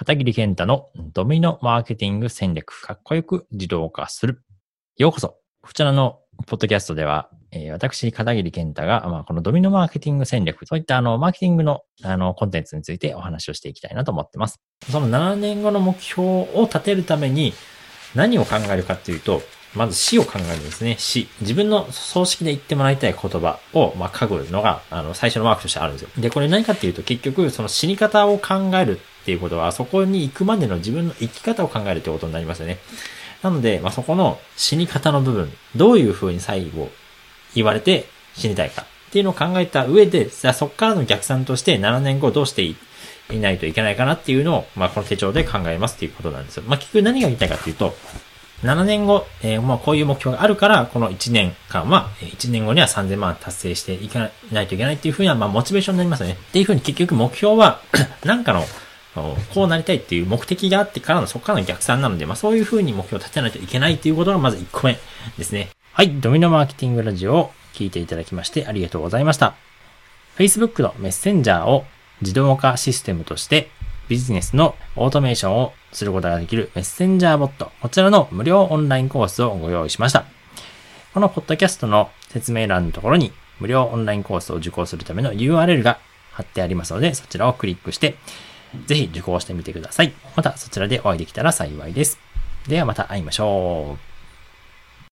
片桐健太のドミノマーケティング戦略、かっこよく自動化する。ようこそ。こちらのポッドキャストでは、えー、私、片桐健太が、まあ、このドミノマーケティング戦略、そういったあの、マーケティングのあの、コンテンツについてお話をしていきたいなと思ってます。その7年後の目標を立てるために何を考えるかっていうと、まず死を考えるんですね。死。自分の葬式で言ってもらいたい言葉を、まあ、書くのが、あの、最初のマークとしてあるんですよ。で、これ何かっていうと、結局、その死に方を考えるっていうことは、そこに行くまでの自分の生き方を考えるってことになりますよね。なので、まあ、そこの死に方の部分、どういう風に最後言われて死にたいかっていうのを考えた上で、じゃあそこからの逆算として7年後どうしていないといけないかなっていうのを、まあ、この手帳で考えますっていうことなんですよ。まあ、結局何が言いたいかっていうと、7年後、えー、まあこういう目標があるから、この1年間は、1年後には3000万達成していかないといけないっていうふうな、まあモチベーションになりますよね。っていうふうに結局目標は なんかの、こうなりたいっていう目的があってからの、そこからの逆算なので、まあそういうふうに目標を立てないといけないっていうことがまず1個目ですね。はい、ドミノマーケティングラジオを聞いていただきましてありがとうございました。Facebook のメッセンジャーを自動化システムとしてビジネスのオートメーションをすることができるメッセンジャーボット、こちらの無料オンラインコースをご用意しました。このポッドキャストの説明欄のところに無料オンラインコースを受講するための URL が貼ってありますので、そちらをクリックして、ぜひ受講してみてください。またそちらでお会いできたら幸いです。ではまた会いましょう。